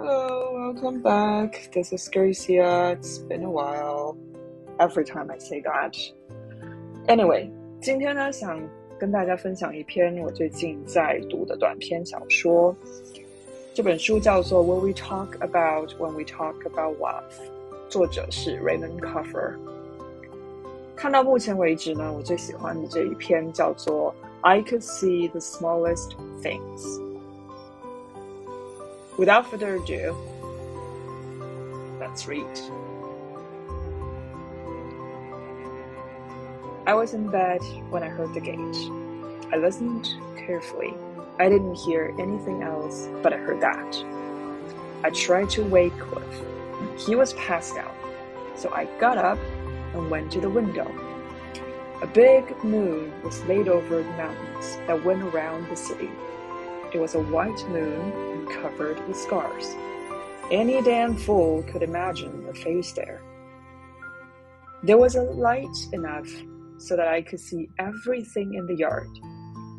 Hello, welcome back. This is Gracia. It's been a while. Every time I say that. Anyway，今天呢，想跟大家分享一篇我最近在读的短篇小说。这本书叫做《What We Talk About When We Talk About Love》，作者是 Raymond Carver。看到目前为止呢，我最喜欢的这一篇叫做《I Could See the Smallest Things》。 Without further ado, let's read. I was in bed when I heard the gate. I listened carefully. I didn't hear anything else, but I heard that. I tried to wake Cliff. He was passed out, so I got up and went to the window. A big moon was laid over the mountains that went around the city. It was a white moon and covered with scars. Any damn fool could imagine a face there. There was a light enough so that I could see everything in the yard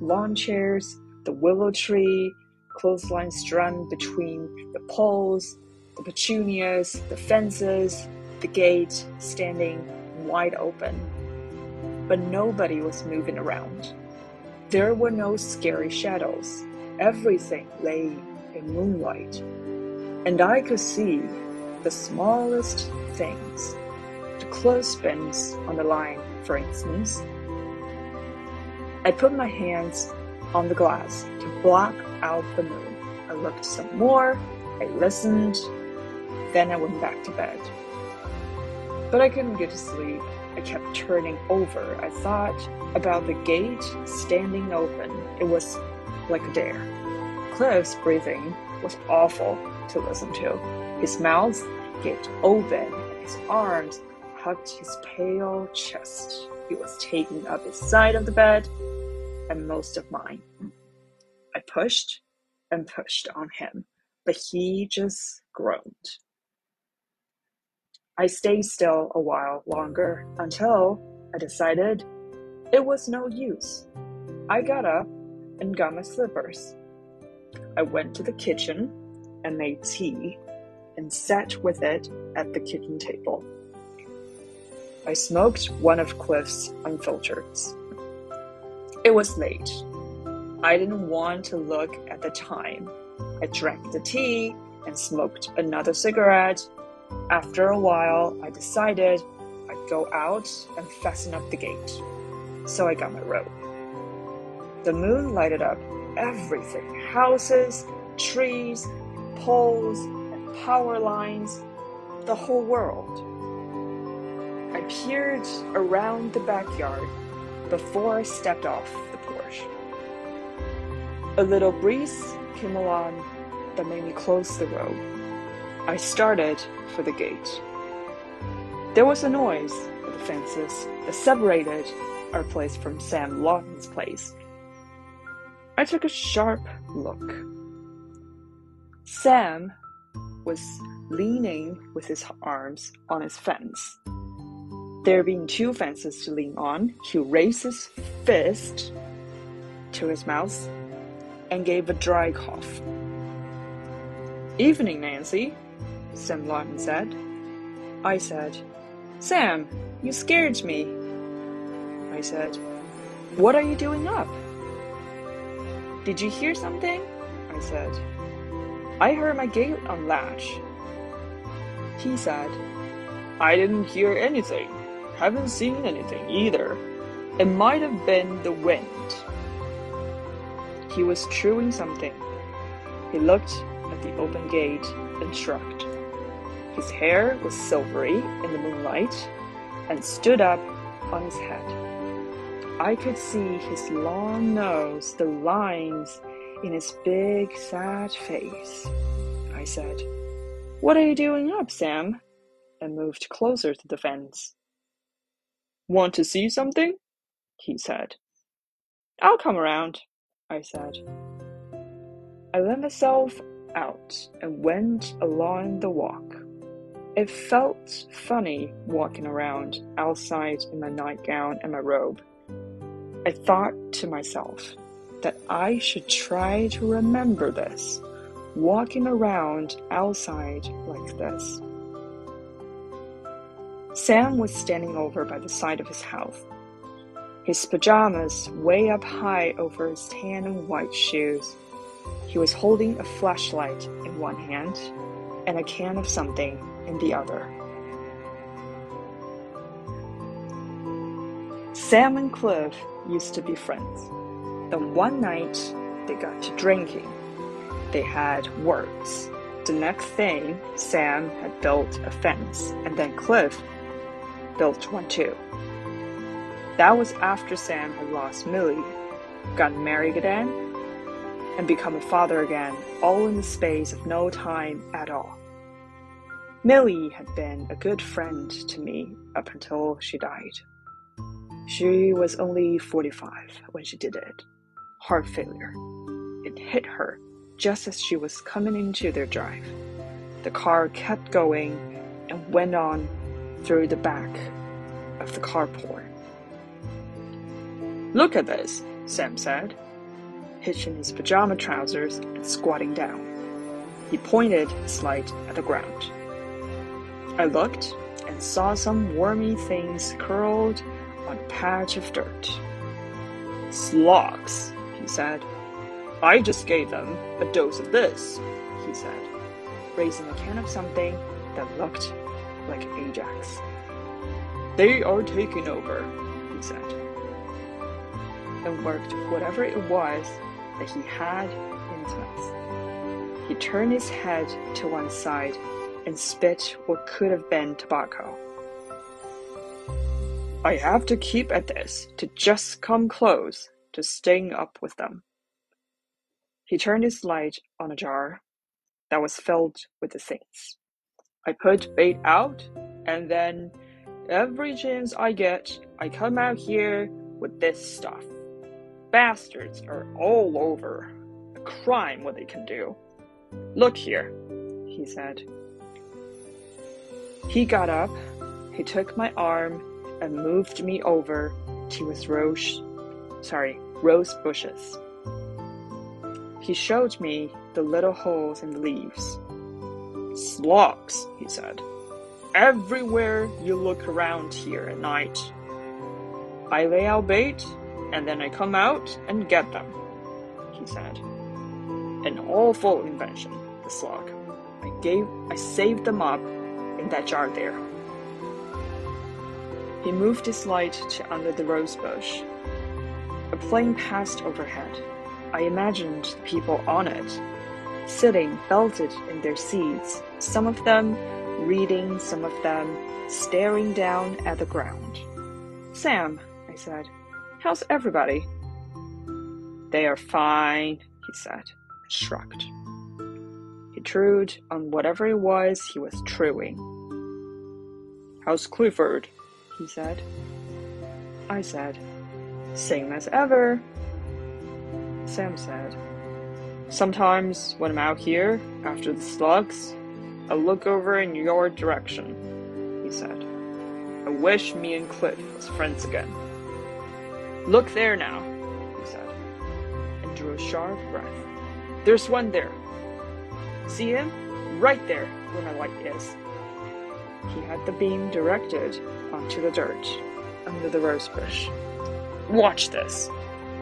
lawn chairs, the willow tree, clothesline strung between the poles, the petunias, the fences, the gate standing wide open. But nobody was moving around. There were no scary shadows. Everything lay in moonlight, and I could see the smallest things. The clothespins on the line, for instance. I put my hands on the glass to block out the moon. I looked some more, I listened, then I went back to bed. But I couldn't get to sleep. I kept turning over. I thought about the gate standing open. It was like a dare. Cliff's breathing was awful to listen to. His mouth gaped open his arms hugged his pale chest. He was taking up his side of the bed and most of mine. I pushed and pushed on him, but he just groaned. I stayed still a while longer until I decided it was no use. I got up and got my slippers. I went to the kitchen and made tea and sat with it at the kitchen table. I smoked one of Cliff's unfiltereds. It was late. I didn't want to look at the time. I drank the tea and smoked another cigarette. After a while, I decided I'd go out and fasten up the gate. So I got my rope. The moon lighted up everything houses, trees, poles, and power lines, the whole world. I peered around the backyard before I stepped off the porch. A little breeze came along that made me close the robe. I started for the gate. There was a noise at the fences that separated our place from Sam Lawton's place. I took a sharp look. Sam was leaning with his arms on his fence. There being two fences to lean on, he raised his fist to his mouth and gave a dry cough. Evening, Nancy, Sam Lawton said. I said, Sam, you scared me. I said, What are you doing up? Did you hear something? I said. I heard my gate unlatch. He said, I didn't hear anything. Haven't seen anything either. It might have been the wind. He was chewing something. He looked at the open gate and shrugged. His hair was silvery in the moonlight and stood up on his head. I could see his long nose, the lines in his big, sad face. I said, What are you doing up, Sam? and moved closer to the fence. Want to see something? he said. I'll come around, I said. I let myself out and went along the walk. It felt funny walking around outside in my nightgown and my robe. I thought to myself that I should try to remember this walking around outside like this. Sam was standing over by the side of his house, his pajamas way up high over his tan and white shoes. He was holding a flashlight in one hand and a can of something in the other. Sam and Cliff used to be friends. Then one night, they got to drinking. They had words. The next thing, Sam had built a fence, and then Cliff built one too. That was after Sam had lost Millie, gotten married again, and become a father again, all in the space of no time at all. Millie had been a good friend to me up until she died. She was only 45 when she did it. Heart failure. It hit her just as she was coming into their drive. The car kept going and went on through the back of the carport. Look at this, Sam said, hitching his pajama trousers and squatting down. He pointed his light at the ground. I looked and saw some wormy things curled a patch of dirt. Slugs, he said. I just gave them a dose of this, he said, raising a can of something that looked like Ajax. They are taking over, he said, and worked whatever it was that he had in his mouth. He turned his head to one side and spit what could have been tobacco. I have to keep at this to just come close to staying up with them. He turned his light on a jar that was filled with the things. I put bait out, and then every chance I get, I come out here with this stuff. Bastards are all over. A crime what they can do. Look here, he said. He got up, he took my arm and moved me over to his rose, sorry, rose bushes. He showed me the little holes in the leaves. Slugs, he said. Everywhere you look around here at night. I lay out bait, and then I come out and get them, he said. An awful invention, the slug. I gave I saved them up in that jar there. He moved his light to under the rose bush. A plane passed overhead. I imagined the people on it, sitting belted in their seats, some of them reading, some of them staring down at the ground. Sam, I said, how's everybody? They are fine, he said, and shrugged. He trued on whatever it was he was truing. How's Clifford? He said. I said, Same as ever. Sam said, Sometimes when I'm out here after the slugs, I look over in your direction, he said. I wish me and Cliff was friends again. Look there now, he said, and drew a sharp breath. There's one there. See him? Right there where my light is. He had the beam directed onto the dirt under the rosebush. Watch this,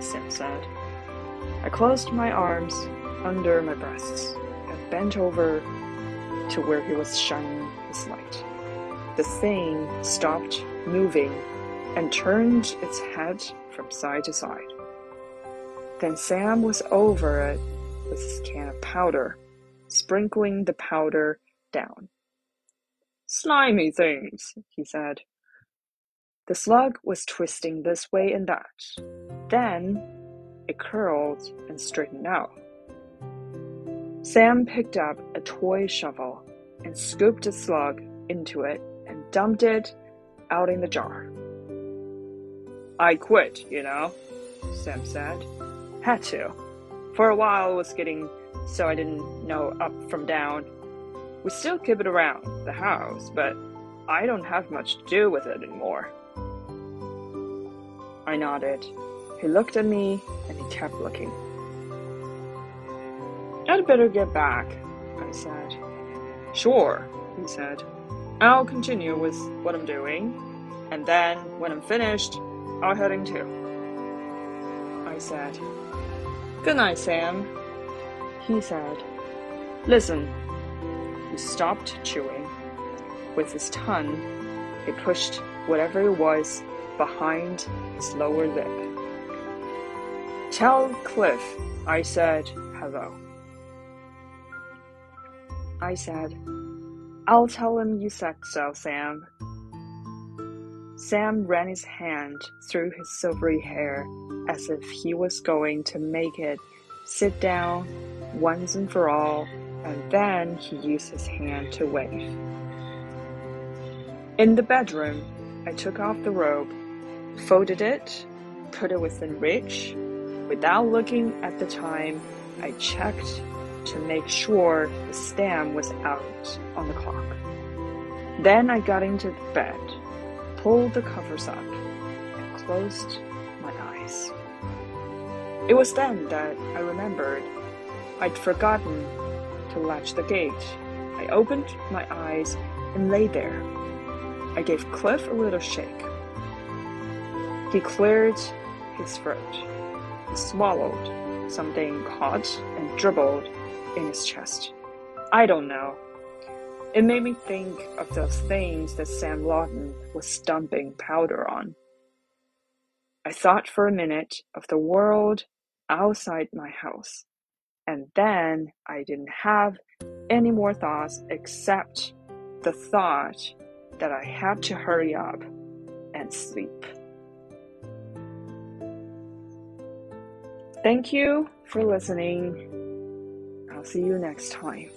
Sam said. I closed my arms under my breasts and bent over to where he was shining his light. The thing stopped moving and turned its head from side to side. Then Sam was over it with his can of powder, sprinkling the powder down. Slimy things, he said. The slug was twisting this way and that. Then it curled and straightened out. Sam picked up a toy shovel and scooped the slug into it and dumped it out in the jar. I quit, you know, Sam said. Had to. For a while it was getting so I didn't know up from down. We still keep it around the house, but I don't have much to do with it anymore. I nodded. He looked at me and he kept looking. I'd better get back, I said. Sure, he said. I'll continue with what I'm doing, and then when I'm finished, I'll head in too. I said. Good night, Sam. He said. Listen. Stopped chewing. With his tongue, he pushed whatever it was behind his lower lip. Tell Cliff I said hello. I said, I'll tell him you said so, Sam. Sam ran his hand through his silvery hair as if he was going to make it sit down once and for all, and then he used his hand to wave. In the bedroom, I took off the robe, folded it, put it within reach. Without looking at the time, I checked to make sure the stamp was out on the clock. Then I got into the bed, pulled the covers up, and closed my eyes. It was then that I remembered I'd forgotten to latch the gate. I opened my eyes and lay there. I gave Cliff a little shake. He cleared his throat. He swallowed something caught and dribbled in his chest. I don't know. It made me think of those things that Sam Lawton was dumping powder on. I thought for a minute of the world outside my house, and then I didn't have any more thoughts except the thought that I had to hurry up and sleep. Thank you for listening. I'll see you next time.